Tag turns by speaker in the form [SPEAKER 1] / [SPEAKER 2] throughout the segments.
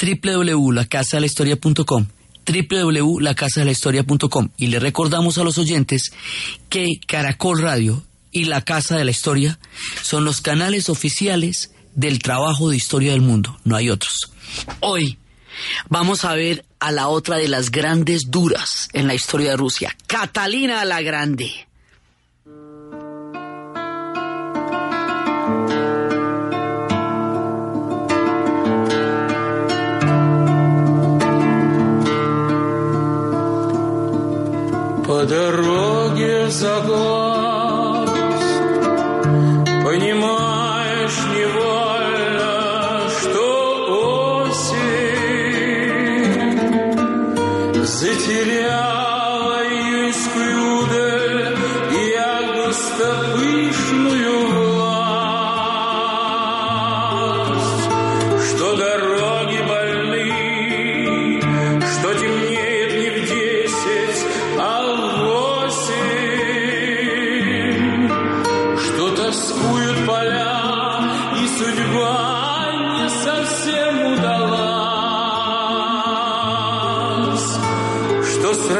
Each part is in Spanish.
[SPEAKER 1] www.lacasadelahistoria.com www.lacasadelahistoria.com y le recordamos a los oyentes que Caracol Radio y La Casa de la Historia son los canales oficiales del trabajo de historia del mundo, no hay otros. Hoy vamos a ver a la otra de las grandes duras en la historia de Rusia, Catalina la Grande.
[SPEAKER 2] по дороге в загон.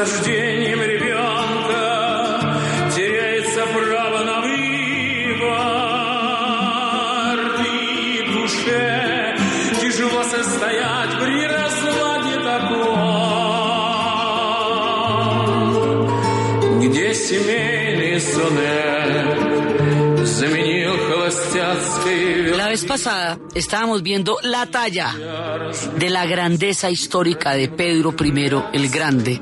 [SPEAKER 1] дождей. Vez pasada estábamos viendo la talla de la grandeza histórica de Pedro I el Grande,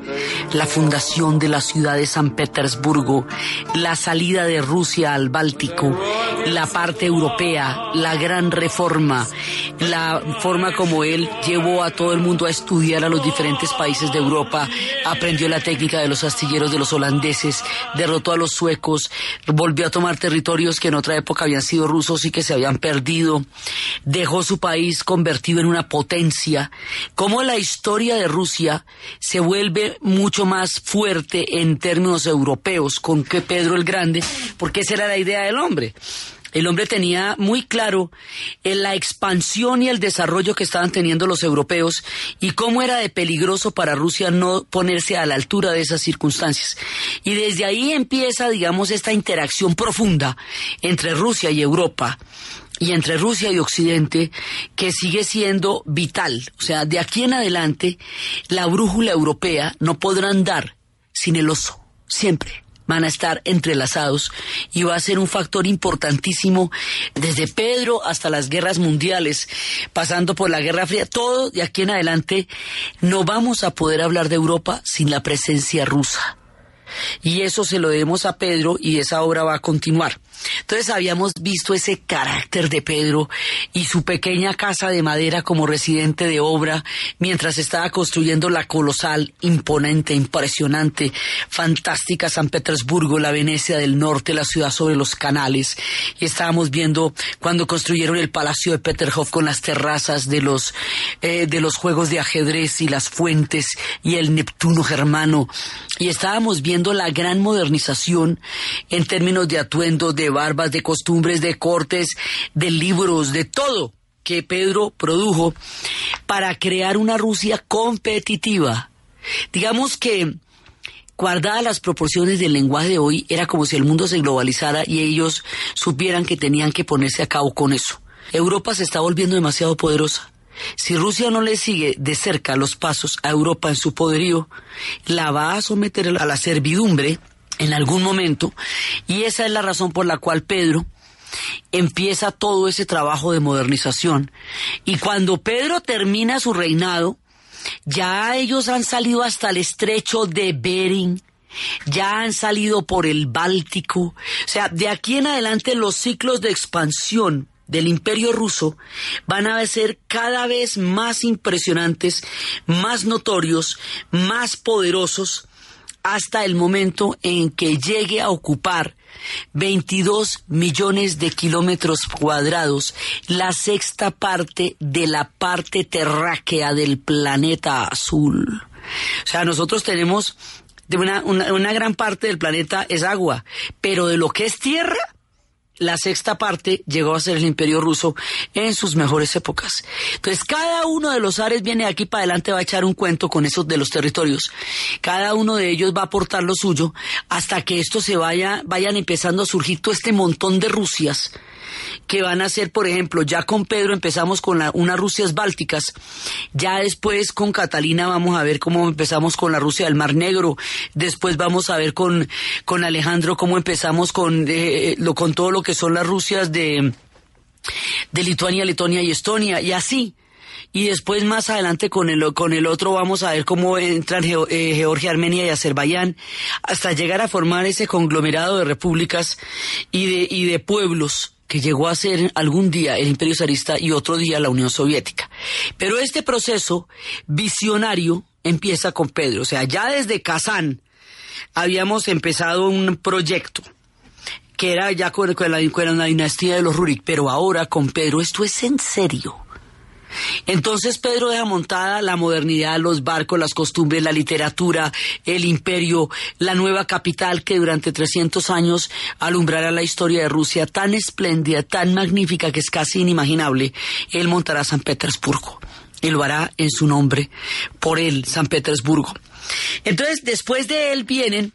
[SPEAKER 1] la fundación de la ciudad de San Petersburgo, la salida de Rusia al Báltico, la parte europea, la gran reforma, la forma como él llevó a todo el mundo a estudiar a los diferentes países de Europa, aprendió la técnica de los astilleros de los holandeses, derrotó a los suecos, volvió a tomar territorios que en otra época habían sido rusos y que se habían perdido, dejó su país convertido en una potencia, cómo la historia de Rusia se vuelve mucho más fuerte en términos europeos con que Pedro el Grande, porque esa era la idea del hombre. El hombre tenía muy claro en la expansión y el desarrollo que estaban teniendo los europeos y cómo era de peligroso para Rusia no ponerse a la altura de esas circunstancias. Y desde ahí empieza, digamos, esta interacción profunda entre Rusia y Europa y entre Rusia y Occidente que sigue siendo vital. O sea, de aquí en adelante la brújula europea no podrá andar sin el oso, siempre van a estar entrelazados y va a ser un factor importantísimo desde Pedro hasta las guerras mundiales, pasando por la Guerra Fría, todo de aquí en adelante no vamos a poder hablar de Europa sin la presencia rusa. Y eso se lo debemos a Pedro y esa obra va a continuar. Entonces habíamos visto ese carácter de Pedro y su pequeña casa de madera como residente de obra mientras estaba construyendo la colosal, imponente, impresionante, fantástica San Petersburgo, la Venecia del Norte, la ciudad sobre los canales. Y estábamos viendo cuando construyeron el Palacio de Peterhof con las terrazas de los, eh, de los juegos de ajedrez y las fuentes y el Neptuno germano. Y estábamos viendo la gran modernización en términos de atuendo, de barbas, de costumbres, de cortes, de libros, de todo que Pedro produjo para crear una Rusia competitiva. Digamos que guardadas las proporciones del lenguaje de hoy, era como si el mundo se globalizara y ellos supieran que tenían que ponerse a cabo con eso. Europa se está volviendo demasiado poderosa. Si Rusia no le sigue de cerca los pasos a Europa en su poderío, la va a someter a la servidumbre en algún momento y esa es la razón por la cual Pedro empieza todo ese trabajo de modernización. Y cuando Pedro termina su reinado ya ellos han salido hasta el estrecho de Bering ya han salido por el Báltico. O sea de aquí en adelante los ciclos de expansión del imperio ruso van a ser cada vez más impresionantes, más notorios, más poderosos, hasta el momento en que llegue a ocupar 22 millones de kilómetros cuadrados, la sexta parte de la parte terráquea del planeta azul. O sea, nosotros tenemos una, una gran parte del planeta es agua, pero de lo que es tierra, la sexta parte llegó a ser el imperio ruso en sus mejores épocas. Entonces, cada uno de los ares viene aquí para adelante, va a echar un cuento con esos de los territorios. Cada uno de ellos va a aportar lo suyo hasta que esto se vaya, vayan empezando a surgir todo este montón de Rusias que van a ser, por ejemplo, ya con Pedro empezamos con la, unas Rusias bálticas, ya después con Catalina vamos a ver cómo empezamos con la Rusia del Mar Negro, después vamos a ver con, con Alejandro cómo empezamos con, eh, lo, con todo lo que son las Rusias de, de Lituania, Letonia y Estonia, y así. Y después más adelante con el, con el otro vamos a ver cómo entran eh, Georgia, Armenia y Azerbaiyán hasta llegar a formar ese conglomerado de repúblicas y de, y de pueblos que llegó a ser algún día el Imperio Zarista y otro día la Unión Soviética. Pero este proceso visionario empieza con Pedro. O sea, ya desde Kazán habíamos empezado un proyecto que era ya con, la, la dinastía de los Rurik, pero ahora con Pedro esto es en serio. Entonces Pedro deja montada la modernidad, los barcos, las costumbres, la literatura, el imperio, la nueva capital que durante 300 años alumbrará la historia de Rusia tan espléndida, tan magnífica que es casi inimaginable. Él montará San Petersburgo y lo hará en su nombre, por él, San Petersburgo. Entonces, después de él vienen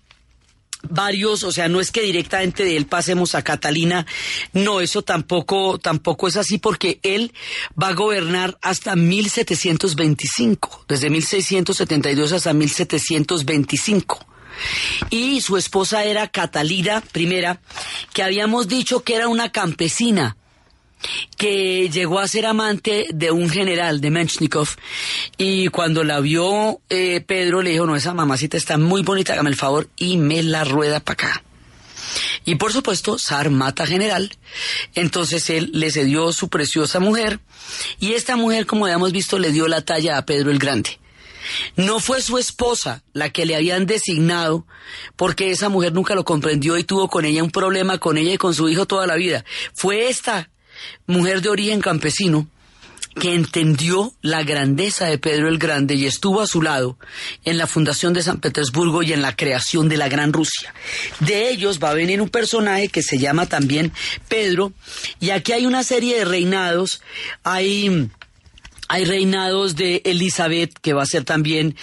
[SPEAKER 1] varios, o sea, no es que directamente de él pasemos a Catalina, no, eso tampoco, tampoco es así porque él va a gobernar hasta 1725, desde 1672 hasta 1725 y su esposa era Catalina I, que habíamos dicho que era una campesina que llegó a ser amante de un general de Menchnikov y cuando la vio eh, Pedro le dijo, no, esa mamacita está muy bonita, hágame el favor y me la rueda para acá. Y por supuesto, Zar mata general, entonces él le cedió su preciosa mujer y esta mujer, como habíamos visto, le dio la talla a Pedro el Grande. No fue su esposa la que le habían designado, porque esa mujer nunca lo comprendió y tuvo con ella un problema con ella y con su hijo toda la vida. Fue esta mujer de origen campesino, que entendió la grandeza de Pedro el Grande y estuvo a su lado en la fundación de San Petersburgo y en la creación de la Gran Rusia. De ellos va a venir un personaje que se llama también Pedro, y aquí hay una serie de reinados, hay hay reinados de Elizabeth, que va a ser también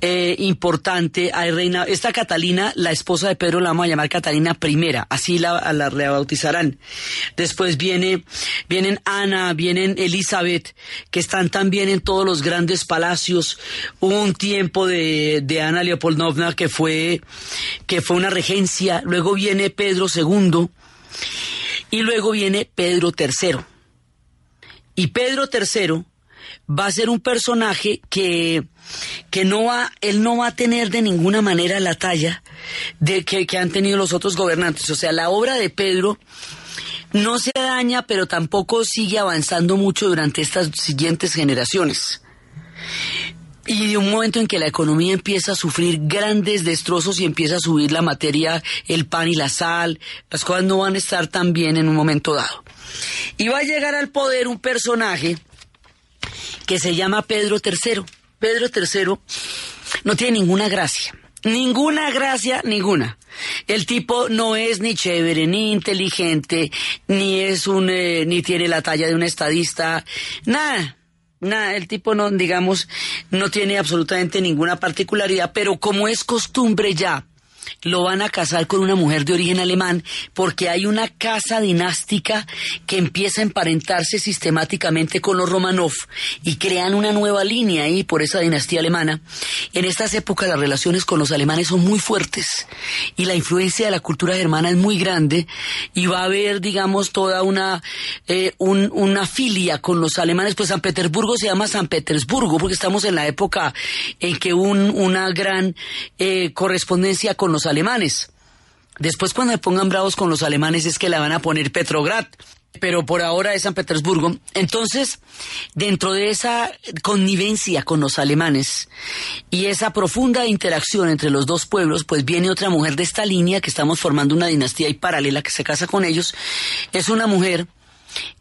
[SPEAKER 1] eh, importante. Hay reina, esta Catalina, la esposa de Pedro, la vamos a llamar Catalina I, así la, la rebautizarán. Después viene, vienen Ana, vienen Elizabeth, que están también en todos los grandes palacios. Hubo un tiempo de, de Ana Leopoldovna que fue, que fue una regencia. Luego viene Pedro II y luego viene Pedro III. Y Pedro III va a ser un personaje que, que no va, él no va a tener de ninguna manera la talla de que, que han tenido los otros gobernantes. O sea, la obra de Pedro no se daña, pero tampoco sigue avanzando mucho durante estas siguientes generaciones. Y de un momento en que la economía empieza a sufrir grandes destrozos y empieza a subir la materia, el pan y la sal, las cosas no van a estar tan bien en un momento dado. Y va a llegar al poder un personaje que se llama Pedro III. Pedro III no tiene ninguna gracia. Ninguna gracia, ninguna. El tipo no es ni chévere, ni inteligente, ni es un, eh, ni tiene la talla de un estadista, nada. Nada, el tipo no, digamos, no tiene absolutamente ninguna particularidad, pero como es costumbre ya lo van a casar con una mujer de origen alemán porque hay una casa dinástica que empieza a emparentarse sistemáticamente con los Romanov y crean una nueva línea ahí por esa dinastía alemana. En estas épocas las relaciones con los alemanes son muy fuertes y la influencia de la cultura germana es muy grande y va a haber, digamos, toda una, eh, una filia con los alemanes. Pues San Petersburgo se llama San Petersburgo porque estamos en la época en que un, una gran eh, correspondencia con los alemanes. Después cuando me pongan bravos con los alemanes es que la van a poner Petrograd. pero por ahora es San Petersburgo. Entonces, dentro de esa connivencia con los alemanes y esa profunda interacción entre los dos pueblos, pues viene otra mujer de esta línea que estamos formando una dinastía y paralela que se casa con ellos. Es una mujer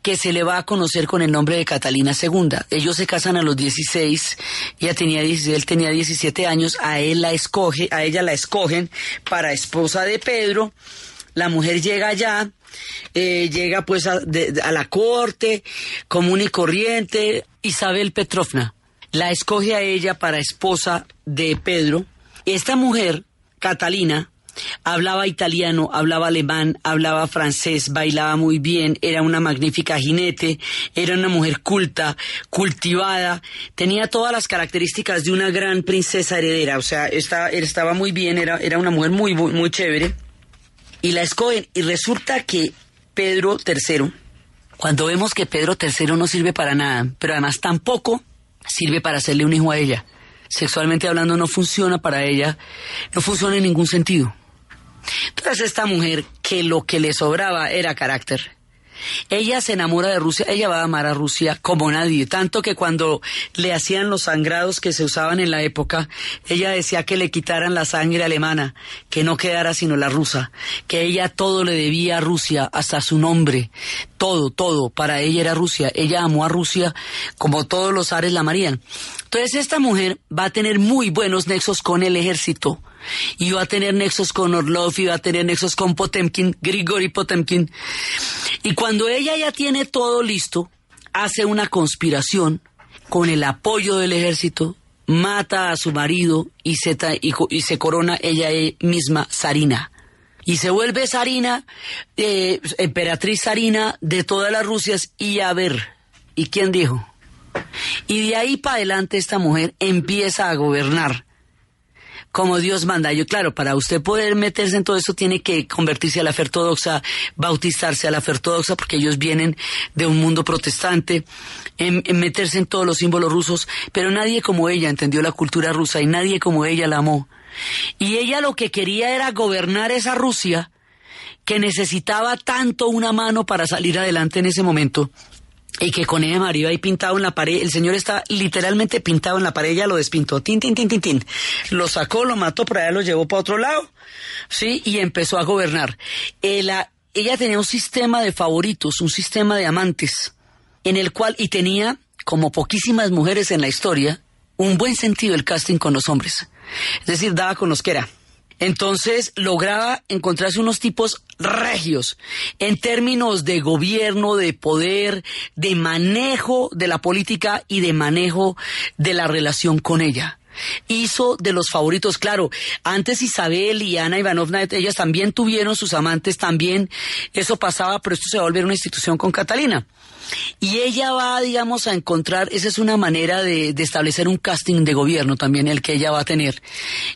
[SPEAKER 1] que se le va a conocer con el nombre de Catalina II. Ellos se casan a los 16, ella tenía 16, él tenía 17 años, a él la escoge, a ella la escogen para esposa de Pedro. La mujer llega allá, eh, llega pues a, a la corte, común y corriente, Isabel Petrovna la escoge a ella para esposa de Pedro. Esta mujer, Catalina, hablaba italiano, hablaba alemán, hablaba francés, bailaba muy bien, era una magnífica jinete, era una mujer culta, cultivada, tenía todas las características de una gran princesa heredera, o sea, estaba, estaba muy bien, era, era una mujer muy, muy, muy chévere. Y la escogen, y resulta que Pedro III, cuando vemos que Pedro III no sirve para nada, pero además tampoco sirve para hacerle un hijo a ella. Sexualmente hablando no funciona para ella, no funciona en ningún sentido. Entonces esta mujer que lo que le sobraba era carácter, ella se enamora de Rusia, ella va a amar a Rusia como nadie, tanto que cuando le hacían los sangrados que se usaban en la época, ella decía que le quitaran la sangre alemana, que no quedara sino la rusa, que ella todo le debía a Rusia, hasta su nombre, todo, todo, para ella era Rusia, ella amó a Rusia como todos los ares la amarían. Entonces esta mujer va a tener muy buenos nexos con el ejército, y va a tener nexos con Orlov, y va a tener nexos con Potemkin, Grigori Potemkin. Y cuando ella ya tiene todo listo, hace una conspiración con el apoyo del ejército, mata a su marido y se, corona ella misma Sarina. Y se vuelve Sarina, eh, emperatriz Sarina de todas las Rusias y a ver, ¿y quién dijo? Y de ahí para adelante esta mujer empieza a gobernar como Dios manda. Yo, claro, para usted poder meterse en todo eso tiene que convertirse a la fe ortodoxa, bautizarse a la fe ortodoxa, porque ellos vienen de un mundo protestante, en, meterse en todos los símbolos rusos, pero nadie como ella entendió la cultura rusa y nadie como ella la amó. Y ella lo que quería era gobernar esa Rusia que necesitaba tanto una mano para salir adelante en ese momento y que con ella María ahí pintado en la pared, el señor está literalmente pintado en la pared, ella lo despintó, tin, tin, tin, tin, tin. Lo sacó, lo mató, por allá lo llevó para otro lado, ¿sí? Y empezó a gobernar. Ella, ella tenía un sistema de favoritos, un sistema de amantes, en el cual, y tenía, como poquísimas mujeres en la historia, un buen sentido el casting con los hombres. Es decir, daba con los que era. Entonces lograba encontrarse unos tipos regios en términos de gobierno, de poder, de manejo de la política y de manejo de la relación con ella hizo de los favoritos, claro, antes Isabel y Ana Ivanovna, ellas también tuvieron sus amantes, también eso pasaba, pero esto se va a volver una institución con Catalina. Y ella va, digamos, a encontrar, esa es una manera de, establecer un casting de gobierno también el que ella va a tener.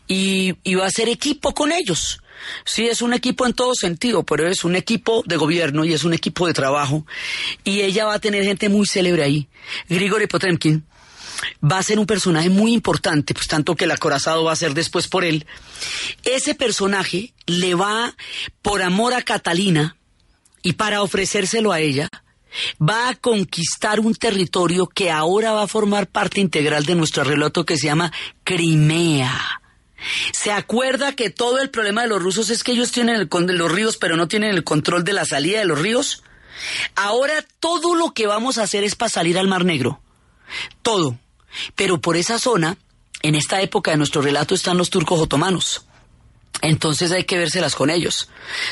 [SPEAKER 1] Y, va a ser equipo con ellos. Sí, es un equipo en todo sentido, pero es un equipo de gobierno y es un equipo de trabajo. Y ella va a tener gente muy célebre ahí. Grigori Potemkin va a ser un personaje muy importante, pues tanto que el acorazado va a ser después por él. Ese personaje le va, por amor a Catalina y para ofrecérselo a ella, va a conquistar un territorio que ahora va a formar parte integral de nuestro relato que se llama Crimea. ¿Se acuerda que todo el problema de los rusos es que ellos tienen el control de los ríos, pero no tienen el control de la salida de los ríos? Ahora todo lo que vamos a hacer es para salir al Mar Negro. Todo. Pero por esa zona, en esta época de nuestro relato, están los turcos otomanos. Entonces hay que vérselas con ellos.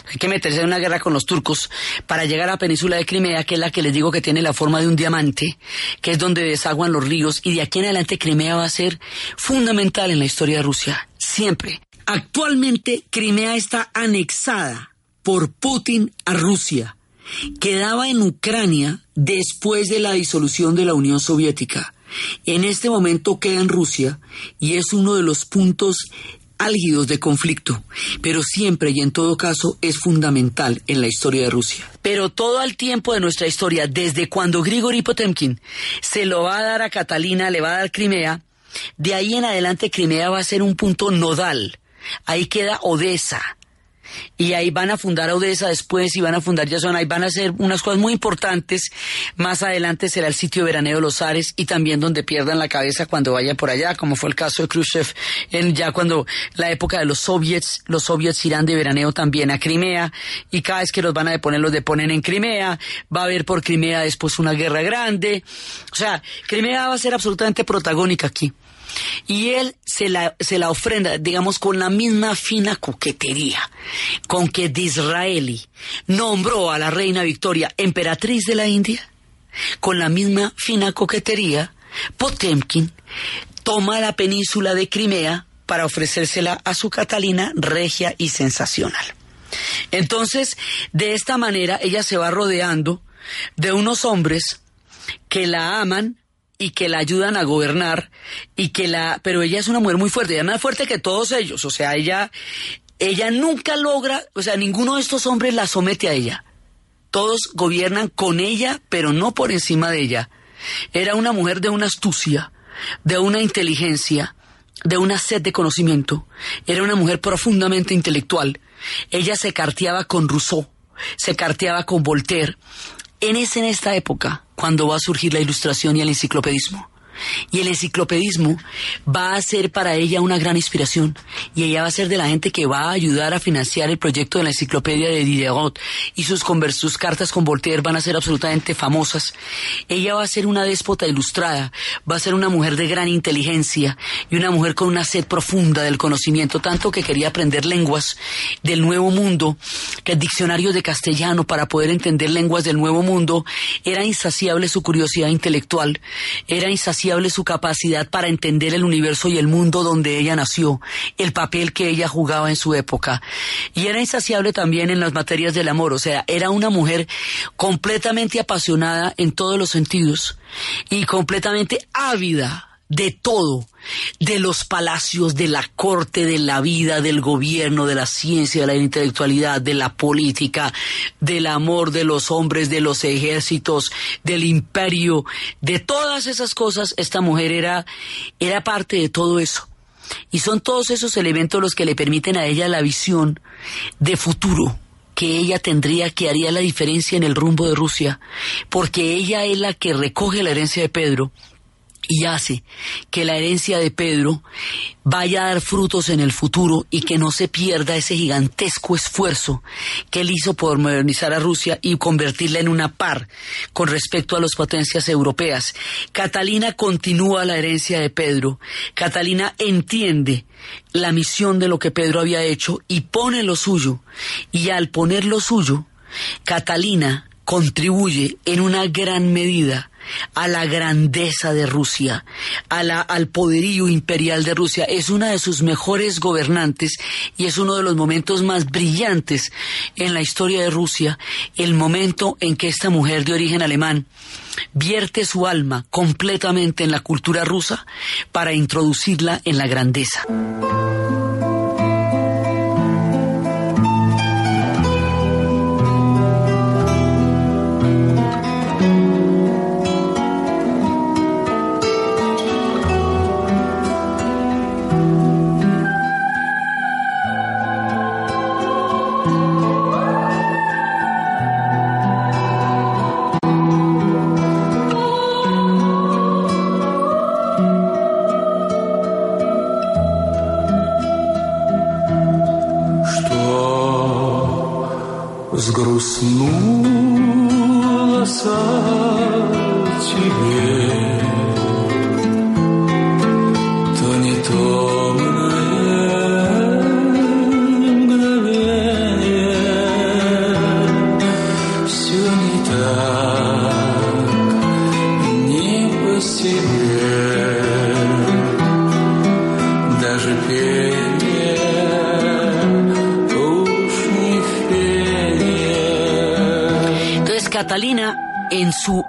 [SPEAKER 1] Hay que meterse en una guerra con los turcos para llegar a la península de Crimea, que es la que les digo que tiene la forma de un diamante, que es donde desaguan los ríos, y de aquí en adelante Crimea va a ser fundamental en la historia de Rusia, siempre. Actualmente Crimea está anexada por Putin a Rusia. Quedaba en Ucrania después de la disolución de la Unión Soviética. En este momento queda en Rusia y es uno de los puntos álgidos de conflicto, pero siempre y en todo caso es fundamental en la historia de Rusia. Pero todo el tiempo de nuestra historia, desde cuando Grigori Potemkin se lo va a dar a Catalina, le va a dar Crimea, de ahí en adelante Crimea va a ser un punto nodal. Ahí queda Odessa. Y ahí van a fundar Odessa después y van a fundar Yazón, ahí van a hacer unas cosas muy importantes. Más adelante será el sitio veraneo de los Ares y también donde pierdan la cabeza cuando vayan por allá, como fue el caso de Khrushchev, en ya cuando la época de los soviets, los soviets irán de veraneo también a Crimea y cada vez que los van a deponer, los deponen en Crimea, va a haber por Crimea después una guerra grande. O sea, Crimea va a ser absolutamente protagónica aquí. Y él se la, se la ofrenda, digamos, con la misma fina coquetería con que Disraeli nombró a la reina Victoria emperatriz de la India. Con la misma fina coquetería, Potemkin toma la península de Crimea para ofrecérsela a su Catalina regia y sensacional. Entonces, de esta manera, ella se va rodeando de unos hombres que la aman, y que la ayudan a gobernar y que la pero ella es una mujer muy fuerte, ella es más fuerte que todos ellos, o sea, ella ella nunca logra, o sea, ninguno de estos hombres la somete a ella. Todos gobiernan con ella, pero no por encima de ella. Era una mujer de una astucia, de una inteligencia, de una sed de conocimiento. Era una mujer profundamente intelectual. Ella se carteaba con Rousseau, se carteaba con Voltaire. En, ese, en esta época, cuando va a surgir la ilustración y el enciclopedismo. Y el enciclopedismo va a ser para ella una gran inspiración. Y ella va a ser de la gente que va a ayudar a financiar el proyecto de la enciclopedia de Diderot. Y sus, sus cartas con Voltaire van a ser absolutamente famosas. Ella va a ser una déspota ilustrada. Va a ser una mujer de gran inteligencia y una mujer con una sed profunda del conocimiento, tanto que quería aprender lenguas del Nuevo Mundo, que el diccionario de castellano para poder entender lenguas del Nuevo Mundo era insaciable su curiosidad intelectual, era insaciable su capacidad para entender el universo y el mundo donde ella nació, el papel que ella jugaba en su época. Y era insaciable también en las materias del amor, o sea, era una mujer completamente apasionada en todos los sentidos y completamente ávida de todo, de los palacios, de la corte, de la vida, del gobierno, de la ciencia, de la intelectualidad, de la política, del amor de los hombres, de los ejércitos, del imperio, de todas esas cosas, esta mujer era, era parte de todo eso. Y son todos esos elementos los que le permiten a ella la visión de futuro que ella tendría que haría la diferencia en el rumbo de Rusia, porque ella es la que recoge la herencia de Pedro y hace que la herencia de Pedro vaya a dar frutos en el futuro y que no se pierda ese gigantesco esfuerzo que él hizo por modernizar a Rusia y convertirla en una par con respecto a las potencias europeas. Catalina continúa la herencia de Pedro. Catalina entiende la misión de lo que Pedro había hecho y pone lo suyo. Y al poner lo suyo, Catalina contribuye en una gran medida a la grandeza de Rusia, a la, al poderío imperial de Rusia. Es una de sus mejores gobernantes y es uno de los momentos más brillantes en la historia de Rusia, el momento en que esta mujer de origen alemán vierte su alma completamente en la cultura rusa para introducirla en la grandeza.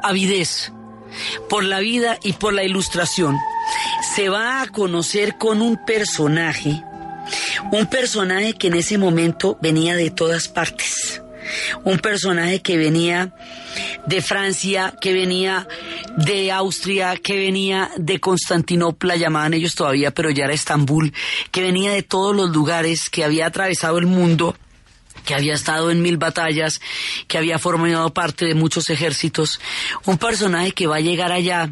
[SPEAKER 1] Avidez por la vida y por la ilustración, se va a conocer con un personaje, un personaje que en ese momento venía de todas partes, un personaje que venía de Francia, que venía de Austria, que venía de Constantinopla, llamaban ellos todavía, pero ya era Estambul, que venía de todos los lugares, que había atravesado el mundo que había estado en mil batallas, que había formado parte de muchos ejércitos, un personaje que va a llegar allá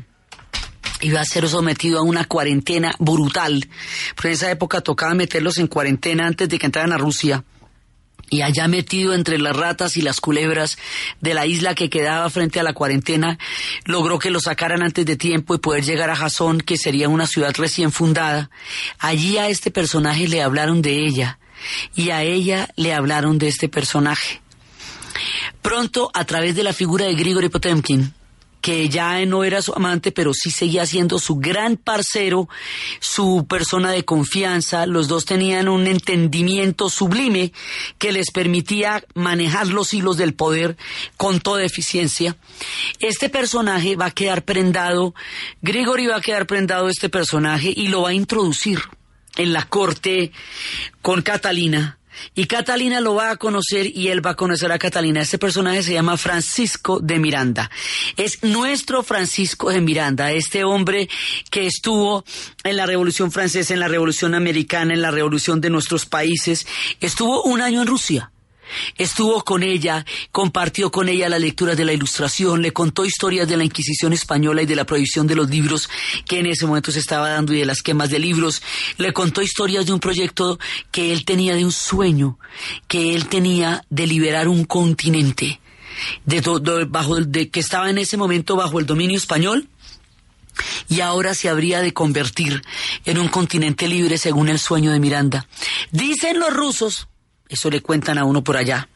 [SPEAKER 1] y va a ser sometido a una cuarentena brutal. Pero en esa época tocaba meterlos en cuarentena antes de que entraran a Rusia. Y allá metido entre las ratas y las culebras de la isla que quedaba frente a la cuarentena, logró que lo sacaran antes de tiempo y poder llegar a Jasón, que sería una ciudad recién fundada. Allí a este personaje le hablaron de ella y a ella le hablaron de este personaje. Pronto, a través de la figura de Grigory Potemkin, que ya no era su amante, pero sí seguía siendo su gran parcero, su persona de confianza. Los dos tenían un entendimiento sublime que les permitía manejar los hilos del poder con toda eficiencia. Este personaje va a quedar prendado, Grigory va a quedar prendado este personaje y lo va a introducir en la corte con Catalina y Catalina lo va a conocer y él va a conocer a Catalina. Este personaje se llama Francisco de Miranda. Es nuestro Francisco de Miranda, este hombre que estuvo en la Revolución Francesa, en la Revolución Americana, en la Revolución de nuestros países. Estuvo un año en Rusia Estuvo con ella, compartió con ella las lecturas de la Ilustración, le contó historias de la Inquisición española y de la prohibición de los libros que en ese momento se estaba dando y de las quemas de libros. Le contó historias de un proyecto que él tenía de un sueño, que él tenía de liberar un continente, de, bajo, de, que estaba en ese momento bajo el dominio español y ahora se habría de convertir en un continente libre según el sueño de Miranda. Dicen los rusos eso le cuentan a uno por allá,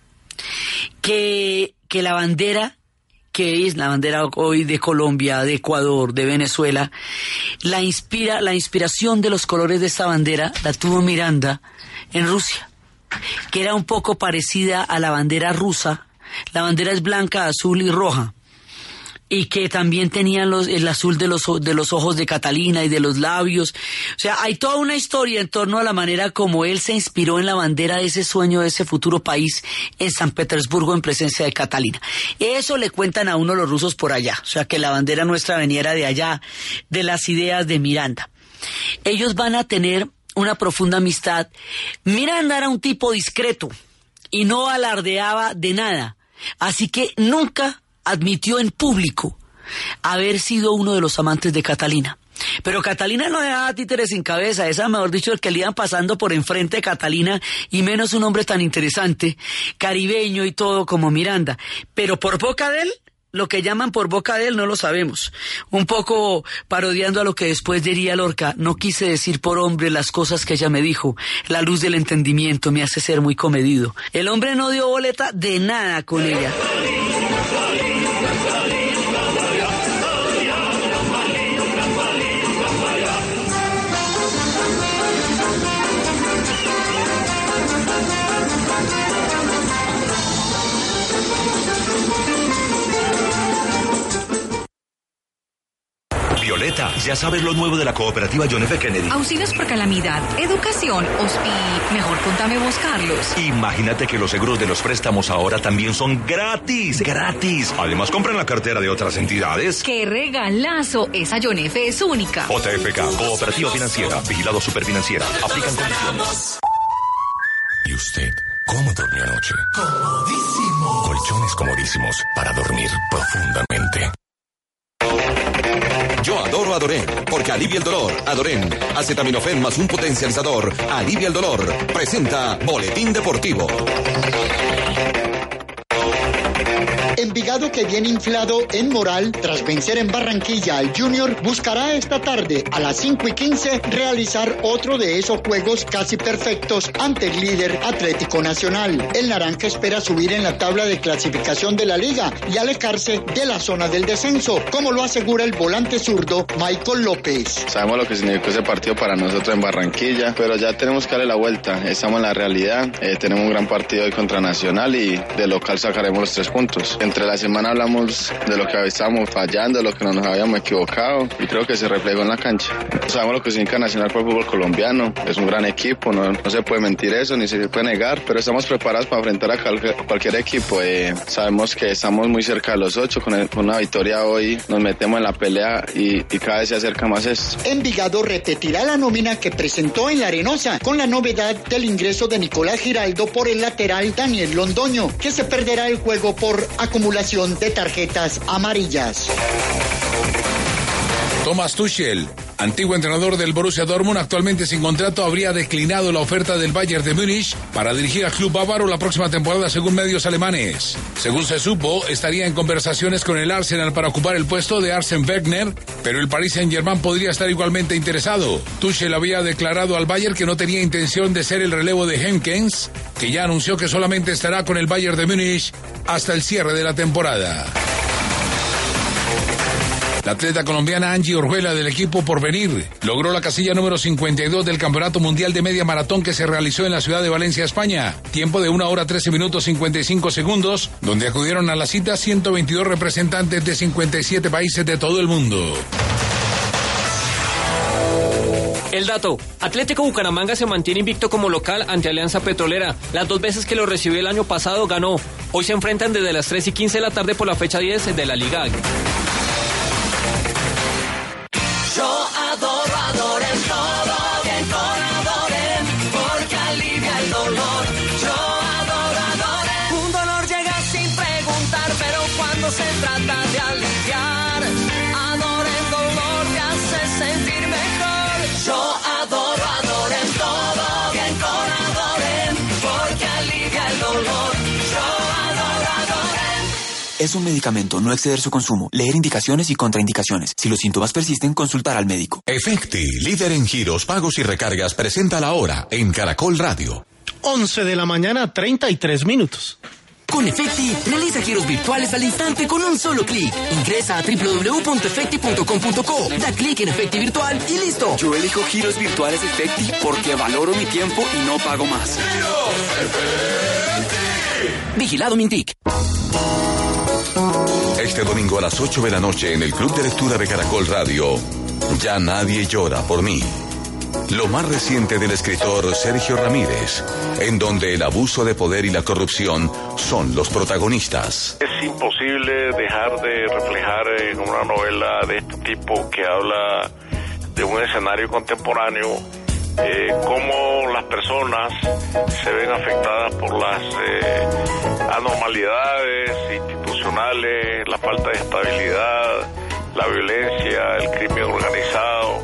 [SPEAKER 1] que, que la bandera que es la bandera hoy de Colombia, de Ecuador, de Venezuela, la inspira, la inspiración de los colores de esta bandera la tuvo Miranda en Rusia, que era un poco parecida a la bandera rusa. La bandera es blanca, azul y roja y que también tenían los, el azul de los, de los ojos de Catalina y de los labios. O sea, hay toda una historia en torno a la manera como él se inspiró en la bandera de ese sueño, de ese futuro país en San Petersburgo en presencia de Catalina. Eso le cuentan a uno los rusos por allá. O sea, que la bandera nuestra veniera de allá, de las ideas de Miranda. Ellos van a tener una profunda amistad. Miranda era un tipo discreto y no alardeaba de nada. Así que nunca admitió en público haber sido uno de los amantes de Catalina. Pero Catalina no dejaba títeres sin cabeza, esa mejor dicho el que le iban pasando por enfrente de Catalina y menos un hombre tan interesante, caribeño y todo como Miranda. Pero por boca de él, lo que llaman por boca de él no lo sabemos. Un poco parodiando a lo que después diría Lorca, no quise decir por hombre las cosas que ella me dijo. La luz del entendimiento me hace ser muy comedido. El hombre no dio boleta de nada con ella.
[SPEAKER 3] Ya sabes lo nuevo de la cooperativa John F. Kennedy.
[SPEAKER 4] Auxilios por calamidad, educación, hospi. Mejor contame vos, Carlos.
[SPEAKER 3] Imagínate que los seguros de los préstamos ahora también son gratis, gratis. Además, compran la cartera de otras entidades.
[SPEAKER 4] ¡Qué regalazo! Esa John F. es única.
[SPEAKER 3] JFK, Cooperativa Financiera, Vigilado Superfinanciera. Aplican condiciones. ¿Y usted cómo durmió anoche? Comodísimo. Colchones comodísimos para dormir profundamente. Yo adoro Adoren, porque alivia el dolor. Adoren, acetaminofén más un potencializador, alivia el dolor. Presenta Boletín Deportivo.
[SPEAKER 5] Envigado que viene inflado en moral tras vencer en Barranquilla al Junior buscará esta tarde a las 5 y 15 realizar otro de esos juegos casi perfectos ante el líder Atlético Nacional. El Naranja espera subir en la tabla de clasificación de la liga y alejarse de la zona del descenso, como lo asegura el volante zurdo Michael López.
[SPEAKER 6] Sabemos lo que significó ese partido para nosotros en Barranquilla, pero ya tenemos que darle la vuelta. Estamos en la realidad, eh, tenemos un gran partido hoy contra Nacional y de local sacaremos los tres puntos. Entre la semana hablamos de lo que estábamos fallando, de lo que no nos habíamos equivocado y creo que se reflejó en la cancha. Sabemos lo que significa Nacional para el fútbol colombiano, es un gran equipo, no, se puede mentir eso ni se puede negar, pero estamos preparados para enfrentar a cualquier equipo. Eh, sabemos que estamos muy cerca de los ocho, con, una victoria hoy nos metemos en la pelea y, y cada vez se acerca más esto.
[SPEAKER 5] Envigado repetirá la nómina que presentó en la Arenosa, con la novedad del ingreso de Nicolás Giraldo por el lateral Daniel Londoño, que se perderá el juego por acumulación de tarjetas amarillas.
[SPEAKER 7] Thomas Tuchel, antiguo entrenador del Borussia Dortmund, actualmente sin contrato, habría declinado la oferta del Bayern de Múnich para dirigir al club bávaro la próxima temporada, según medios alemanes. Según se supo, estaría en conversaciones con el Arsenal para ocupar el puesto de Arsen Wegener, pero el Paris Saint-Germain podría estar igualmente interesado. Tuchel había declarado al Bayern que no tenía intención de ser el relevo de Henkens, que ya anunció que solamente estará con el Bayern de Múnich hasta el cierre de la temporada. La atleta colombiana Angie Orjuela del equipo Porvenir logró la casilla número 52 del Campeonato Mundial de Media Maratón que se realizó en la ciudad de Valencia, España. Tiempo de 1 hora 13 minutos 55 segundos, donde acudieron a la cita 122 representantes de 57 países de todo el mundo.
[SPEAKER 8] El dato, Atlético Bucaramanga se mantiene invicto como local ante Alianza Petrolera. Las dos veces que lo recibió el año pasado ganó. Hoy se enfrentan desde las 3 y 15 de la tarde por la fecha 10 de la Liga.
[SPEAKER 9] Es un medicamento, no exceder su consumo, leer indicaciones y contraindicaciones. Si los síntomas persisten, consultar al médico.
[SPEAKER 3] Efecti, líder en giros, pagos y recargas, presenta la hora en Caracol Radio.
[SPEAKER 10] 11 de la mañana, 33 minutos.
[SPEAKER 11] Con Efecti, realiza giros virtuales al instante con un solo clic. Ingresa a www.efecti.com.co, da clic en Efecti Virtual y listo.
[SPEAKER 12] Yo elijo giros virtuales Efecti porque valoro mi tiempo y no pago más.
[SPEAKER 11] Vigilado Mintic.
[SPEAKER 3] Este domingo a las 8 de la noche en el Club de Lectura de Caracol Radio, Ya nadie llora por mí. Lo más reciente del escritor Sergio Ramírez, en donde el abuso de poder y la corrupción son los protagonistas.
[SPEAKER 13] Es imposible dejar de reflejar en una novela de este tipo que habla de un escenario contemporáneo eh, cómo las personas se ven afectadas por las eh, anormalidades la falta de estabilidad, la violencia, el crimen organizado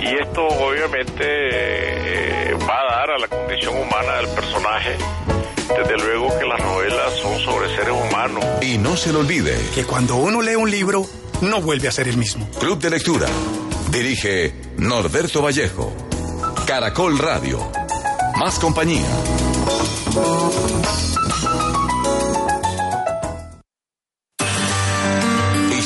[SPEAKER 13] y esto obviamente eh, va a dar a la condición humana del personaje. Desde luego que las novelas son sobre seres humanos.
[SPEAKER 3] Y no se lo olvide.
[SPEAKER 14] Que cuando uno lee un libro, no vuelve a ser el mismo.
[SPEAKER 3] Club de Lectura. Dirige Norberto Vallejo. Caracol Radio. Más compañía.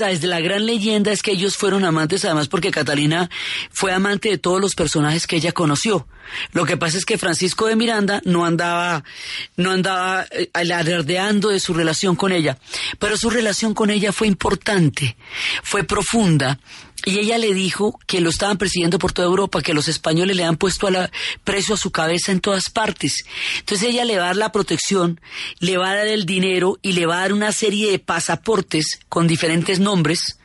[SPEAKER 1] Esa es de la gran leyenda es que ellos fueron amantes además porque Catalina fue amante de todos los personajes que ella conoció. Lo que pasa es que Francisco de Miranda no andaba no andaba eh, alardeando de su relación con ella, pero su relación con ella fue importante, fue profunda y ella le dijo que lo estaban persiguiendo por toda Europa, que los españoles le han puesto a la, precio a su cabeza en todas partes. Entonces ella le va a dar la protección, le va a dar el dinero y le va a dar una serie de pasaportes con diferentes nombres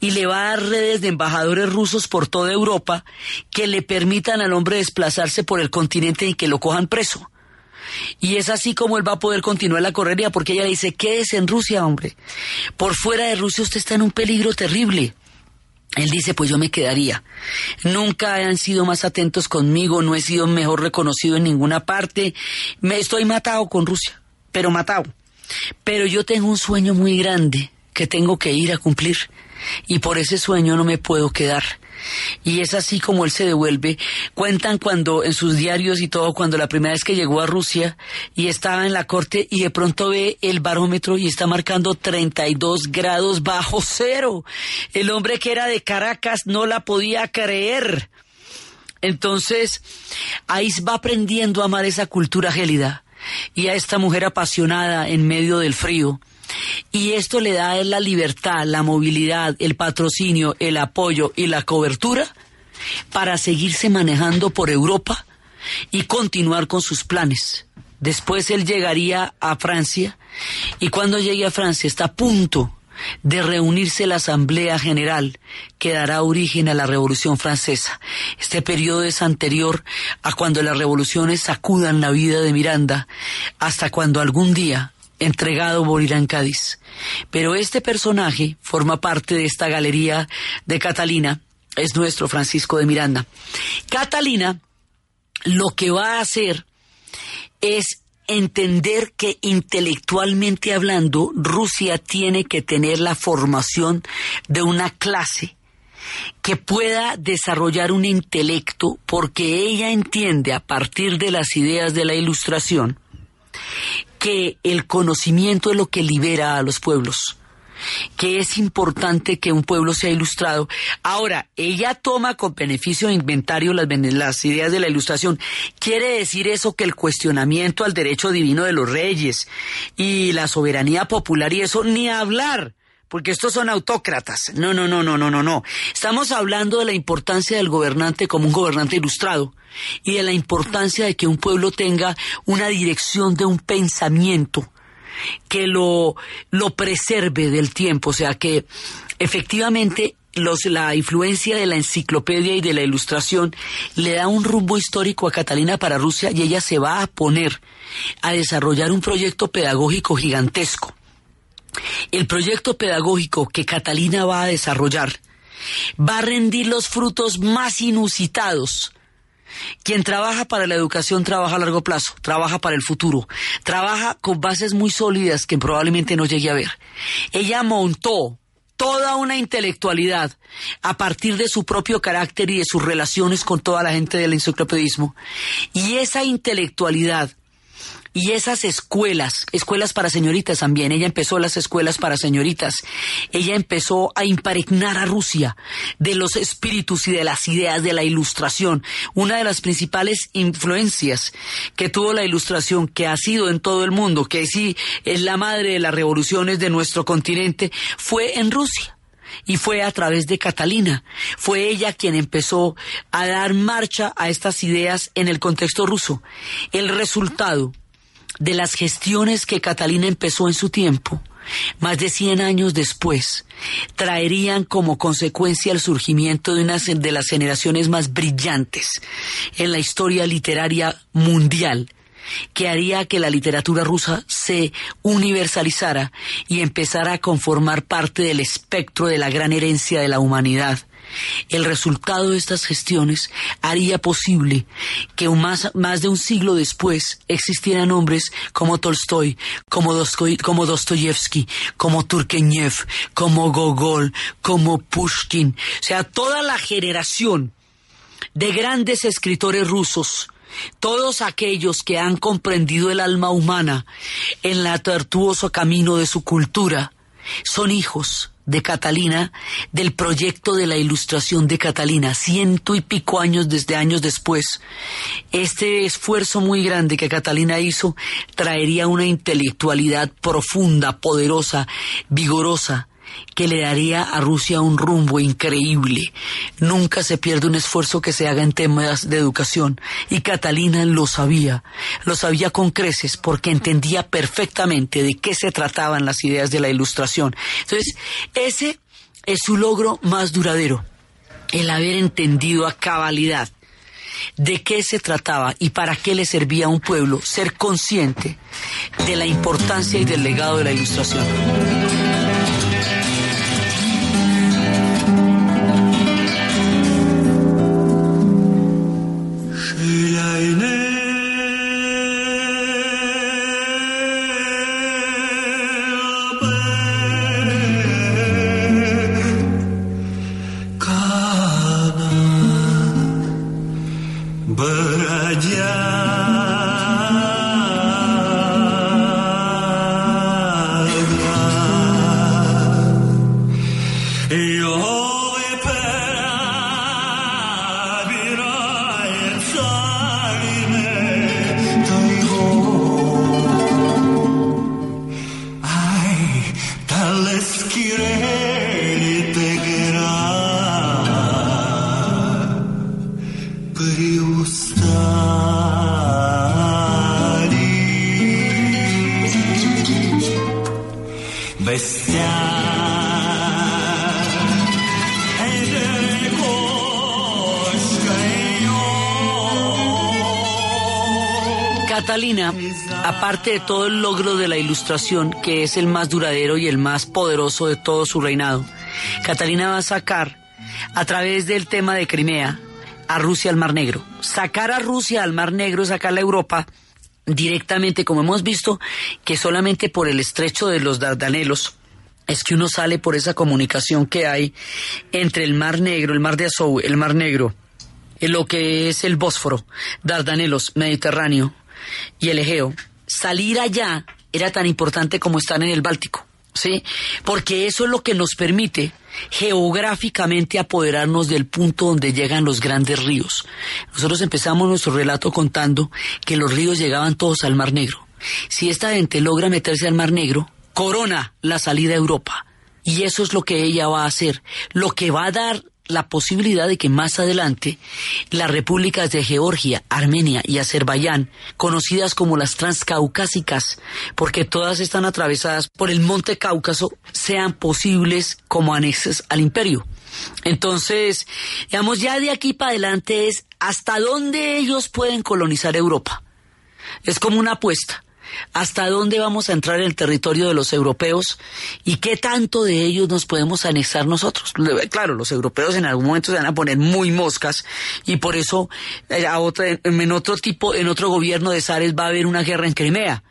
[SPEAKER 1] y le va a dar redes de embajadores rusos por toda Europa que le permitan al hombre desplazarse por el continente y que lo cojan preso. Y es así como él va a poder continuar la correría, porque ella le dice, quédese en Rusia, hombre. Por fuera de Rusia usted está en un peligro terrible. Él dice, pues yo me quedaría. Nunca han sido más atentos conmigo, no he sido mejor reconocido en ninguna parte. Me estoy matado con Rusia, pero matado. Pero yo tengo un sueño muy grande que tengo que ir a cumplir. Y por ese sueño no me puedo quedar. Y es así como él se devuelve. Cuentan cuando en sus diarios y todo, cuando la primera vez que llegó a Rusia y estaba en la corte y de pronto ve el barómetro y está marcando 32 grados bajo cero. El hombre que era de Caracas no la podía creer. Entonces, ahí va aprendiendo a amar esa cultura gélida y a esta mujer apasionada en medio del frío y esto le da la libertad, la movilidad, el patrocinio, el apoyo y la cobertura para seguirse manejando por Europa y continuar con sus planes. Después él llegaría a Francia y cuando llegue a Francia está a punto de reunirse la Asamblea General que dará origen a la Revolución Francesa. Este periodo es anterior a cuando las revoluciones sacudan la vida de Miranda, hasta cuando algún día entregado morirá Cádiz. Pero este personaje forma parte de esta galería de Catalina, es nuestro Francisco de Miranda. Catalina lo que va a hacer es entender que intelectualmente hablando Rusia tiene que tener la formación de una clase que pueda desarrollar un intelecto porque ella entiende a partir de las ideas de la ilustración que el conocimiento es lo que libera a los pueblos que es importante que un pueblo sea ilustrado. Ahora, ella toma con beneficio de inventario las, las, ideas de la ilustración. ¿Quiere decir eso que el cuestionamiento al derecho divino de los reyes y la soberanía popular y eso ni hablar? Porque estos son autócratas. No, no, no, no, no, no, no. Estamos hablando de la importancia del gobernante como un gobernante ilustrado y de la importancia de que un pueblo tenga una dirección de un pensamiento que lo, lo preserve del tiempo, o sea que efectivamente los, la influencia de la enciclopedia y de la ilustración le da un rumbo histórico a Catalina para Rusia y ella se va a poner a desarrollar un proyecto pedagógico gigantesco el proyecto pedagógico que Catalina va a desarrollar va a rendir los frutos más inusitados. Quien trabaja para la educación trabaja a largo plazo, trabaja para el futuro, trabaja con bases muy sólidas que probablemente no llegue a ver. Ella montó toda una intelectualidad a partir de su propio carácter y de sus relaciones con toda la gente del enciclopedismo. Y esa intelectualidad y esas escuelas, escuelas para señoritas también, ella empezó las escuelas para señoritas, ella empezó a impregnar a Rusia de los espíritus y de las ideas de la ilustración. Una de las principales influencias que tuvo la ilustración, que ha sido en todo el mundo, que sí es la madre de las revoluciones de nuestro continente, fue en Rusia y fue a través de Catalina. Fue ella quien empezó a dar marcha a estas ideas en el contexto ruso. El resultado de las gestiones que Catalina empezó en su tiempo, más de 100 años después, traerían como consecuencia el surgimiento de una de las generaciones más brillantes en la historia literaria mundial, que haría que la literatura rusa se universalizara y empezara a conformar parte del espectro de la gran herencia de la humanidad el resultado de estas gestiones haría posible que más, más de un siglo después existieran hombres como Tolstoy, como, como Dostoyevsky, como como Gogol, como Pushkin, o sea, toda la generación de grandes escritores rusos todos aquellos que han comprendido el alma humana en el tortuoso camino de su cultura son hijos de Catalina, del proyecto de la ilustración de Catalina, ciento y pico años desde años después. Este esfuerzo muy grande que Catalina hizo traería una intelectualidad profunda, poderosa, vigorosa, que le daría a Rusia un rumbo increíble. Nunca se pierde un esfuerzo que se haga en temas de educación. Y Catalina lo sabía, lo sabía con creces porque entendía perfectamente de qué se trataban las ideas de la ilustración. Entonces, ese es su logro más duradero, el haber entendido a cabalidad de qué se trataba y para qué le servía a un pueblo ser consciente de la importancia y del legado de la ilustración. Catalina, aparte de todo el logro de la ilustración, que es el más duradero y el más poderoso de todo su reinado, Catalina va a sacar, a través del tema de Crimea, a Rusia al Mar Negro. Sacar a Rusia al Mar Negro, sacar a Europa directamente, como hemos visto, que solamente por el estrecho de los Dardanelos, es que uno sale por esa comunicación que hay entre el Mar Negro, el Mar de Azov, el Mar Negro, lo que es el Bósforo, Dardanelos, Mediterráneo, y el Egeo, salir allá era tan importante como estar en el Báltico, ¿sí? Porque eso es lo que nos permite geográficamente apoderarnos del punto donde llegan los grandes ríos. Nosotros empezamos nuestro relato contando que los ríos llegaban todos al Mar Negro. Si esta gente logra meterse al Mar Negro, corona la salida a Europa. Y eso es lo que ella va a hacer, lo que va a dar la posibilidad de que más adelante las repúblicas de Georgia, Armenia y Azerbaiyán, conocidas como las transcaucásicas, porque todas están atravesadas por el monte Cáucaso, sean posibles como anexos al imperio. Entonces, digamos, ya de aquí para adelante es hasta dónde ellos pueden colonizar Europa. Es como una apuesta hasta dónde vamos a entrar en el territorio de los europeos y qué tanto de ellos nos podemos anexar nosotros. Claro, los europeos en algún momento se van a poner muy moscas y por eso eh, en otro tipo, en otro gobierno de Zares va a haber una guerra en Crimea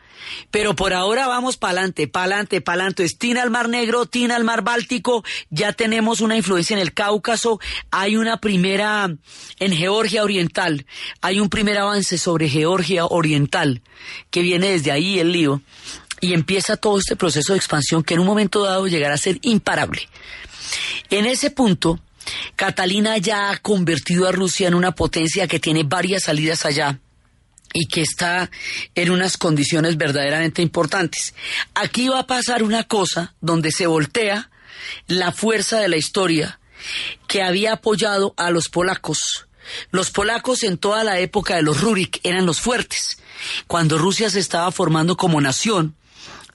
[SPEAKER 1] pero por ahora vamos para adelante, para adelante, para adelante. Tina al Mar Negro, Tina al Mar Báltico, ya tenemos una influencia en el Cáucaso, hay una primera en Georgia Oriental, hay un primer avance sobre Georgia Oriental, que viene desde ahí el lío, y empieza todo este proceso de expansión que en un momento dado llegará a ser imparable. En ese punto, Catalina ya ha convertido a Rusia en una potencia que tiene varias salidas allá y que está en unas condiciones verdaderamente importantes. Aquí va a pasar una cosa donde se voltea la fuerza de la historia que había apoyado a los polacos. Los polacos en toda la época de los Rurik eran los fuertes. Cuando Rusia se estaba formando como nación,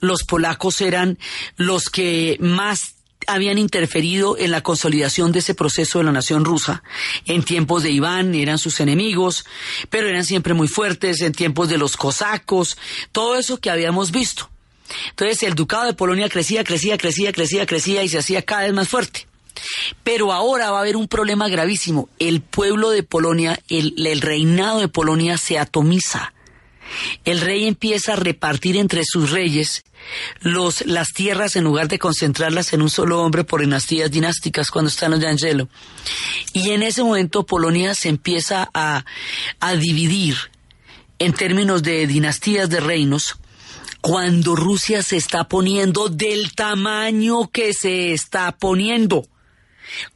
[SPEAKER 1] los polacos eran los que más habían interferido en la consolidación de ese proceso de la nación rusa. En tiempos de Iván eran sus enemigos, pero eran siempre muy fuertes, en tiempos de los cosacos, todo eso que habíamos visto. Entonces el ducado de Polonia crecía, crecía, crecía, crecía, crecía y se hacía cada vez más fuerte. Pero ahora va a haber un problema gravísimo. El pueblo de Polonia, el, el reinado de Polonia se atomiza el rey empieza a repartir entre sus reyes los, las tierras en lugar de concentrarlas en un solo hombre por dinastías dinásticas cuando están los de Angelo. Y en ese momento Polonia se empieza a, a dividir en términos de dinastías de reinos cuando Rusia se está poniendo del tamaño que se está poniendo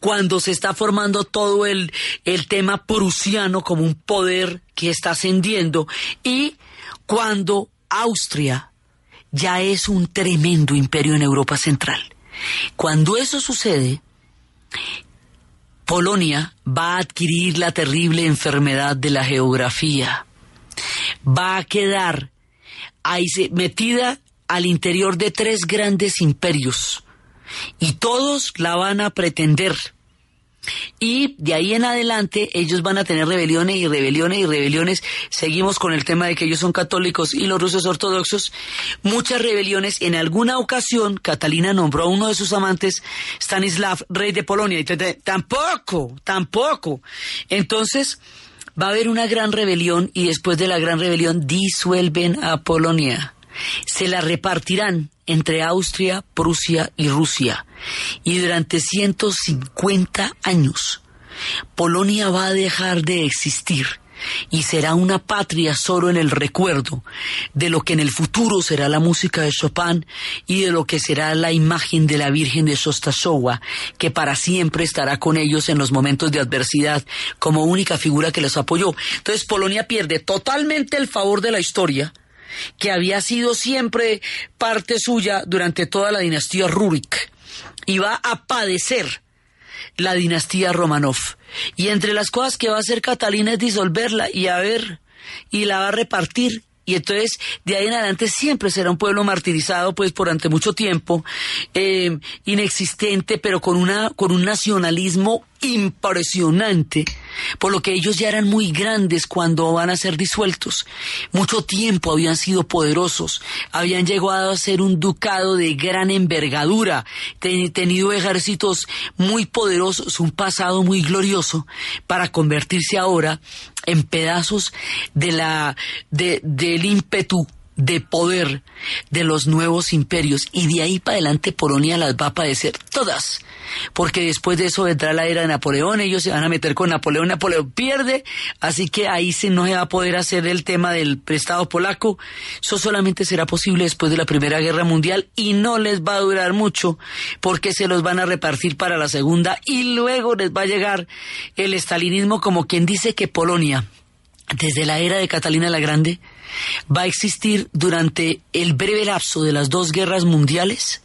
[SPEAKER 1] cuando se está formando todo el, el tema prusiano como un poder que está ascendiendo y cuando Austria ya es un tremendo imperio en Europa Central. Cuando eso sucede, Polonia va a adquirir la terrible enfermedad de la geografía. Va a quedar metida al interior de tres grandes imperios y todos la van a pretender. Y de ahí en adelante ellos van a tener rebeliones y rebeliones y rebeliones. Seguimos con el tema de que ellos son católicos y los rusos ortodoxos. Muchas rebeliones. En alguna ocasión Catalina nombró a uno de sus amantes, Stanislav, rey de Polonia. Y tampoco, tampoco. Entonces va a haber una gran rebelión y después de la gran rebelión disuelven a Polonia. Se la repartirán entre Austria, Prusia y Rusia. Y durante 150 años, Polonia va a dejar de existir y será una patria solo en el recuerdo de lo que en el futuro será la música de Chopin y de lo que será la imagen de la Virgen de Shostasowa, que para siempre estará con ellos en los momentos de adversidad como única figura que los apoyó. Entonces Polonia pierde totalmente el favor de la historia, que había sido siempre parte suya durante toda la dinastía Rurik, y va a padecer la dinastía Romanov. Y entre las cosas que va a hacer Catalina es disolverla y a ver, y la va a repartir. Y entonces, de ahí en adelante siempre será un pueblo martirizado, pues, por ante mucho tiempo, eh, inexistente, pero con una, con un nacionalismo impresionante, por lo que ellos ya eran muy grandes cuando van a ser disueltos. Mucho tiempo habían sido poderosos, habían llegado a ser un ducado de gran envergadura, ten- tenido ejércitos muy poderosos, un pasado muy glorioso, para convertirse ahora en pedazos de la, de, del ímpetu de poder de los nuevos imperios. Y de ahí para adelante Polonia las va a padecer todas. Porque después de eso vendrá la era de Napoleón. Ellos se van a meter con Napoleón. Napoleón pierde. Así que ahí se no se va a poder hacer el tema del prestado polaco. Eso solamente será posible después de la primera guerra mundial. Y no les va a durar mucho porque se los van a repartir para la segunda. Y luego les va a llegar el estalinismo como quien dice que Polonia desde la era de Catalina la Grande, va a existir durante el breve lapso de las dos guerras mundiales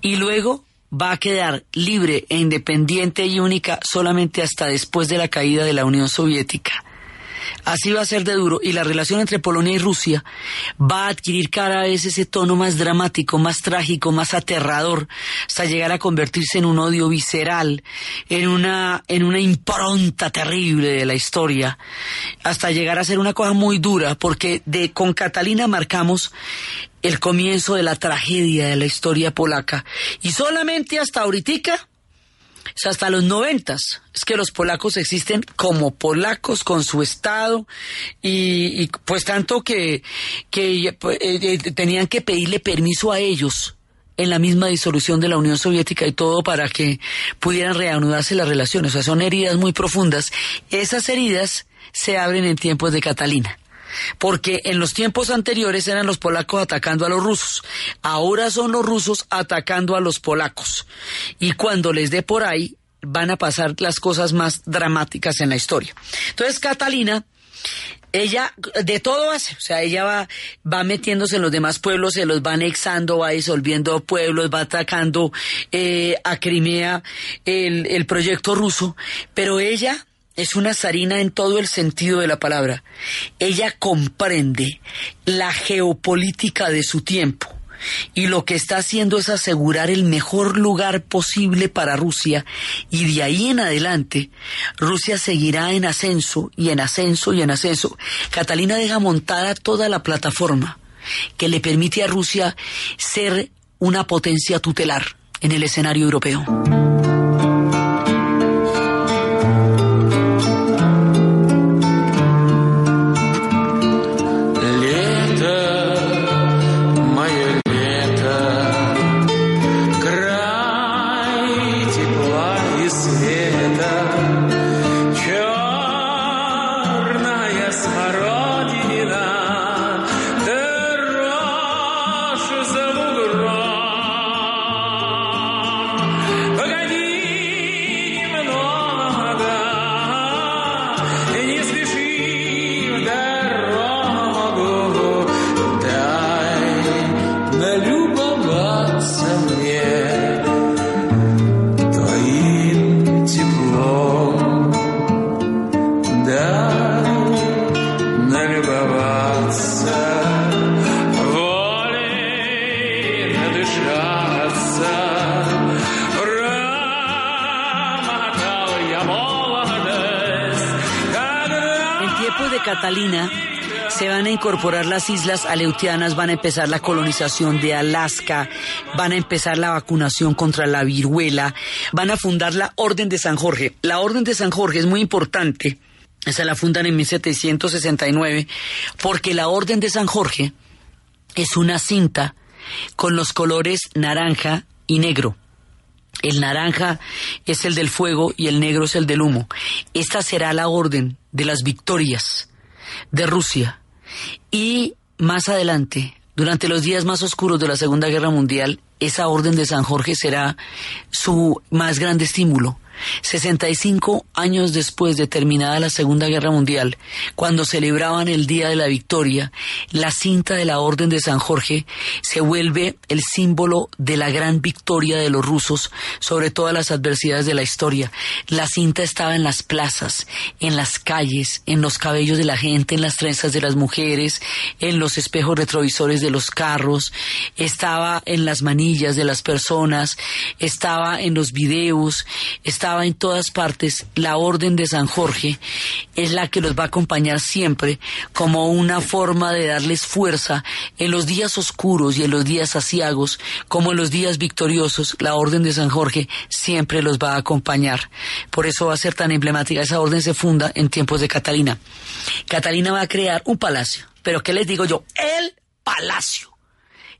[SPEAKER 1] y luego va a quedar libre e independiente y única solamente hasta después de la caída de la Unión Soviética. Así va a ser de duro y la relación entre Polonia y Rusia va a adquirir cada vez ese tono más dramático, más trágico, más aterrador, hasta llegar a convertirse en un odio visceral, en una, en una impronta terrible de la historia, hasta llegar a ser una cosa muy dura, porque de, con Catalina marcamos el comienzo de la tragedia de la historia polaca. Y solamente hasta ahorita o sea, hasta los noventas. Es que los polacos existen como polacos con su estado y, y, pues tanto que, que eh, eh, tenían que pedirle permiso a ellos en la misma disolución de la Unión Soviética y todo para que pudieran reanudarse las relaciones. O sea, son heridas muy profundas. Esas heridas se abren en tiempos de Catalina porque en los tiempos anteriores eran los polacos atacando a los rusos, ahora son los rusos atacando a los polacos. Y cuando les dé por ahí, van a pasar las cosas más dramáticas en la historia. Entonces, Catalina, ella de todo hace, o sea, ella va, va metiéndose en los demás pueblos, se los va anexando, va disolviendo pueblos, va atacando eh, a Crimea el, el proyecto ruso, pero ella es una zarina en todo el sentido de la palabra. Ella comprende la geopolítica de su tiempo y lo que está haciendo es asegurar el mejor lugar posible para Rusia y de ahí en adelante Rusia seguirá en ascenso y en ascenso y en ascenso. Catalina deja montada toda la plataforma que le permite a Rusia ser una potencia tutelar en el escenario europeo. Catalina se van a incorporar las islas aleutianas, van a empezar la colonización de Alaska, van a empezar la vacunación contra la viruela, van a fundar la Orden de San Jorge. La Orden de San Jorge es muy importante, esa la fundan en 1769, porque la Orden de San Jorge es una cinta con los colores naranja y negro. El naranja es el del fuego y el negro es el del humo. Esta será la orden de las victorias de Rusia. Y más adelante, durante los días más oscuros de la Segunda Guerra Mundial, esa orden de San Jorge será su más grande estímulo 65 años después de terminada la Segunda Guerra Mundial, cuando celebraban el Día de la Victoria, la cinta de la Orden de San Jorge se vuelve el símbolo de la gran victoria de los rusos sobre todas las adversidades de la historia. La cinta estaba en las plazas, en las calles, en los cabellos de la gente, en las trenzas de las mujeres, en los espejos retrovisores de los carros, estaba en las manillas de las personas, estaba en los videos, estaba en todas partes, la Orden de San Jorge es la que los va a acompañar siempre como una forma de darles fuerza en los días oscuros y en los días asiagos, como en los días victoriosos, la Orden de San Jorge siempre los va a acompañar. Por eso va a ser tan emblemática. Esa orden se funda en tiempos de Catalina. Catalina va a crear un palacio. Pero ¿qué les digo yo? El palacio.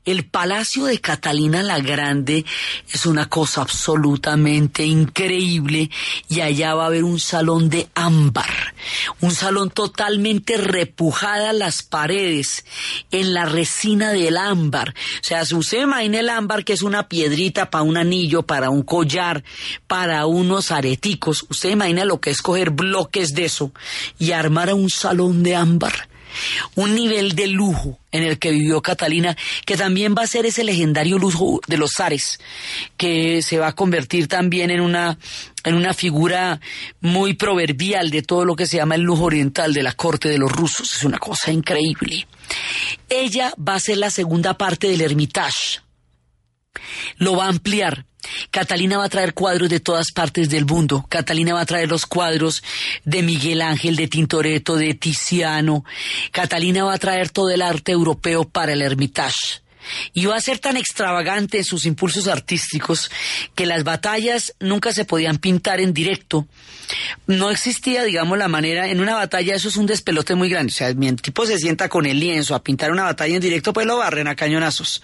[SPEAKER 1] El palacio de Catalina la Grande es una cosa absolutamente increíble y allá va a haber un salón de ámbar, un salón totalmente repujada las paredes en la resina del ámbar. O sea, si usted imagina el ámbar que es una piedrita para un anillo, para un collar, para unos areticos, usted imagina lo que es coger bloques de eso y armar un salón de ámbar un nivel de lujo en el que vivió Catalina, que también va a ser ese legendario lujo de los zares, que se va a convertir también en una, en una figura muy proverbial de todo lo que se llama el lujo oriental de la corte de los rusos. Es una cosa increíble. Ella va a ser la segunda parte del Hermitage. Lo va a ampliar Catalina va a traer cuadros de todas partes del mundo. Catalina va a traer los cuadros de Miguel Ángel, de Tintoretto, de Tiziano. Catalina va a traer todo el arte europeo para el Hermitage. Y va a ser tan extravagante en sus impulsos artísticos que las batallas nunca se podían pintar en directo. No existía, digamos, la manera, en una batalla eso es un despelote muy grande. O sea, mi tipo se sienta con el lienzo a pintar una batalla en directo, pues lo barren a cañonazos.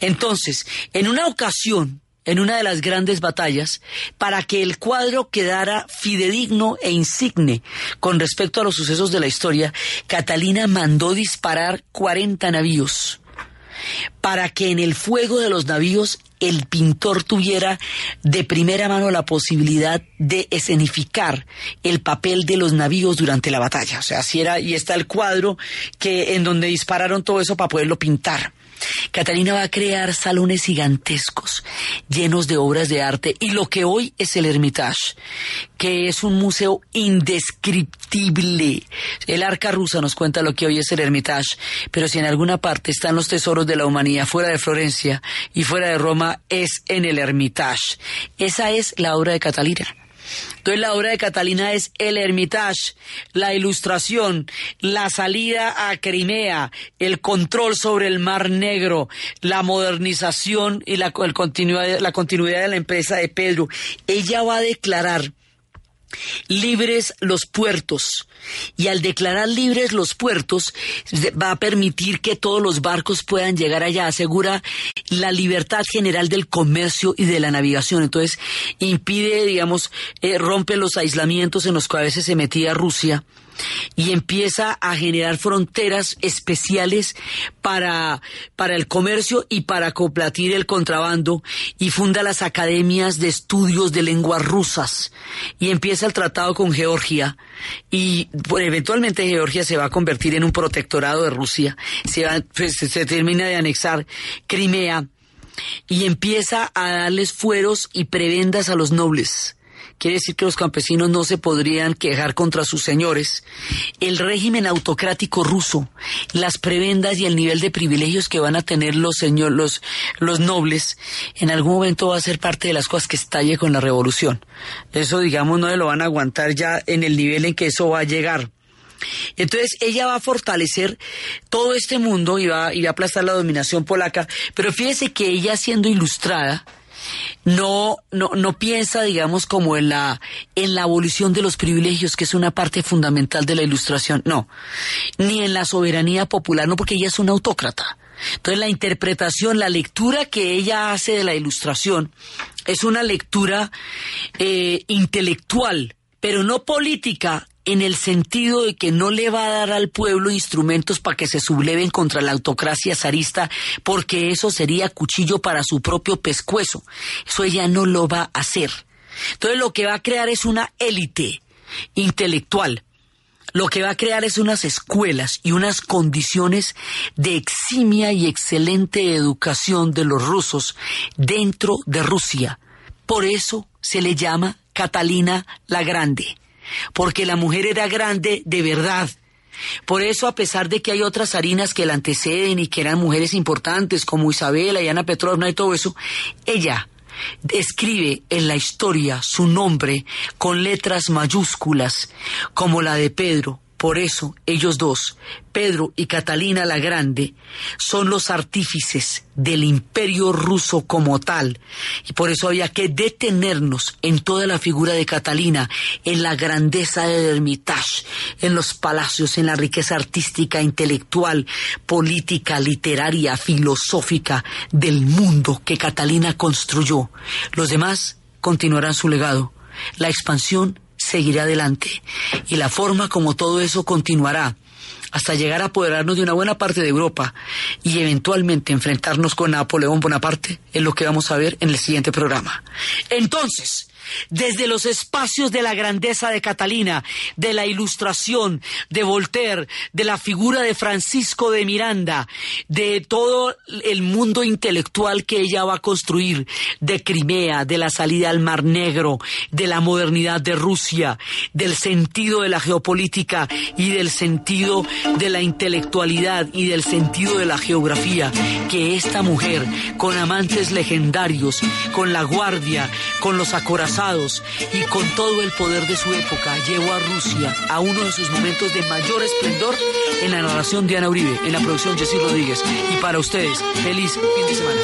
[SPEAKER 1] Entonces, en una ocasión, en una de las grandes batallas para que el cuadro quedara fidedigno e insigne con respecto a los sucesos de la historia, Catalina mandó disparar 40 navíos para que en el fuego de los navíos el pintor tuviera de primera mano la posibilidad de escenificar el papel de los navíos durante la batalla. O sea, así era, y está el cuadro que en donde dispararon todo eso para poderlo pintar. Catalina va a crear salones gigantescos, llenos de obras de arte y lo que hoy es el Hermitage, que es un museo indescriptible. El arca rusa nos cuenta lo que hoy es el Hermitage, pero si en alguna parte están los tesoros de la humanidad fuera de Florencia y fuera de Roma, es en el Hermitage. Esa es la obra de Catalina. Entonces la obra de Catalina es el Hermitage, la ilustración, la salida a Crimea, el control sobre el Mar Negro, la modernización y la, continuidad, la continuidad de la empresa de Pedro. Ella va a declarar libres los puertos. Y al declarar libres los puertos, va a permitir que todos los barcos puedan llegar allá. Asegura la libertad general del comercio y de la navegación. Entonces, impide, digamos, eh, rompe los aislamientos en los que a veces se metía Rusia y empieza a generar fronteras especiales para, para el comercio y para complatir el contrabando y funda las academias de estudios de lenguas rusas. Y empieza el tratado con Georgia y pues, eventualmente Georgia se va a convertir en un protectorado de Rusia, se, pues, se termina de anexar Crimea y empieza a darles fueros y prebendas a los nobles quiere decir que los campesinos no se podrían quejar contra sus señores. El régimen autocrático ruso, las prebendas y el nivel de privilegios que van a tener los señores, los, nobles, en algún momento va a ser parte de las cosas que estalle con la revolución. Eso, digamos, no lo van a aguantar ya en el nivel en que eso va a llegar. Entonces ella va a fortalecer todo este mundo y va, y va a aplastar la dominación polaca, pero fíjese que ella siendo ilustrada, no, no, no piensa, digamos, como en la, en la abolición de los privilegios, que es una parte fundamental de la ilustración, no, ni en la soberanía popular, no, porque ella es una autócrata. Entonces la interpretación, la lectura que ella hace de la ilustración es una lectura eh, intelectual, pero no política en el sentido de que no le va a dar al pueblo instrumentos para que se subleven contra la autocracia zarista, porque eso sería cuchillo para su propio pescuezo. Eso ella no lo va a hacer. Entonces lo que va a crear es una élite intelectual. Lo que va a crear es unas escuelas y unas condiciones de eximia y excelente educación de los rusos dentro de Rusia. Por eso se le llama Catalina la Grande porque la mujer era grande de verdad. Por eso, a pesar de que hay otras harinas que la anteceden y que eran mujeres importantes como Isabela y Ana Petrovna y todo eso, ella escribe en la historia su nombre con letras mayúsculas, como la de Pedro, por eso ellos dos, Pedro y Catalina la Grande, son los artífices del imperio ruso como tal. Y por eso había que detenernos en toda la figura de Catalina, en la grandeza del Hermitage, en los palacios, en la riqueza artística, intelectual, política, literaria, filosófica del mundo que Catalina construyó. Los demás continuarán su legado. La expansión seguirá adelante y la forma como todo eso continuará hasta llegar a apoderarnos de una buena parte de Europa y eventualmente enfrentarnos con Napoleón Bonaparte es lo que vamos a ver en el siguiente programa. Entonces, desde los espacios de la grandeza de Catalina, de la ilustración, de Voltaire, de la figura de Francisco de Miranda, de todo el mundo intelectual que ella va a construir, de Crimea, de la salida al Mar Negro, de la modernidad de Rusia, del sentido de la geopolítica y del sentido de la intelectualidad y del sentido de la geografía, que esta mujer, con amantes legendarios, con la guardia, con los acorazados, y con todo el poder de su época llevó a Rusia a uno de sus momentos de mayor esplendor en la narración de Ana Uribe, en la producción Jessy Rodríguez. Y para ustedes, feliz fin de semana.